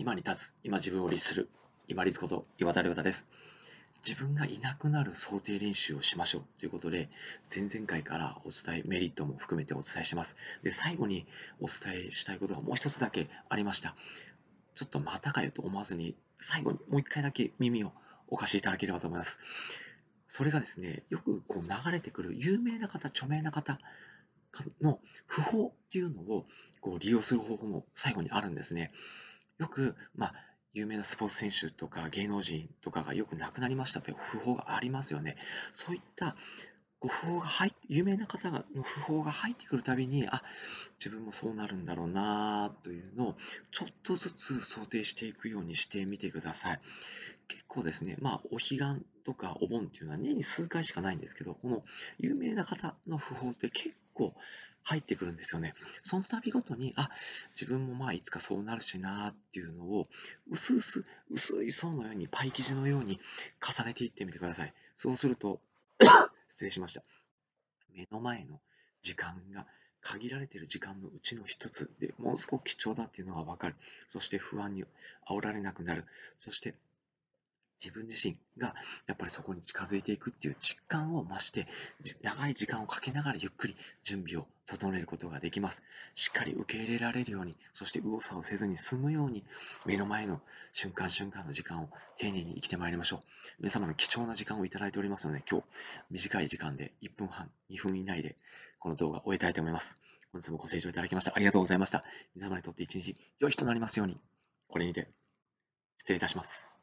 今に立つ、今自分を律する、今立こと岩田亮太です。自分がいなくなる想定練習をしましょうということで、前々回からお伝え、メリットも含めてお伝えします。で、最後にお伝えしたいことがもう一つだけありました。ちょっとまたかよと思わずに、最後にもう一回だけ耳をお貸しいただければと思います。それがですね、よくこう流れてくる有名な方、著名な方の不法っていうのをこう利用する方法も最後にあるんですね。よく、まあ、有名なスポーツ選手とか芸能人とかがよく亡くなりましたという訃報がありますよね。そういったご訃報が入って有名な方の訃報が入ってくるたびに、あ、自分もそうなるんだろうなというのをちょっとずつ想定していくようにしてみてください。結構ですね、まあ、お彼岸とかお盆っていうのは年に数回しかないんですけど、この有名な方の訃報って結構入ってくるんですよね。その度ごとに、あ、自分もまあいつかそうなるしなっていうのを、薄々、薄い層のように、パイ生地のように重ねていってみてください。そうすると、失礼しました。目の前の時間が限られてる時間のうちの一つでものすごく貴重だっていうのがわかる。そして不安に煽られなくなる。そして自分自身がやっぱりそこに近づいていくっていう実感を増して長い時間をかけながらゆっくり準備を整えることができます。しっかり受け入れられるようにそして右往左往せずに済むように目の前の瞬間瞬間の時間を丁寧に生きてまいりましょう。皆様の貴重な時間をいただいておりますので今日短い時間で1分半2分以内でこの動画を終えたいと思います。本日もご清聴いただきましてありがとうございました。皆様にとって一日良い日となりますように。これにて失礼いたします。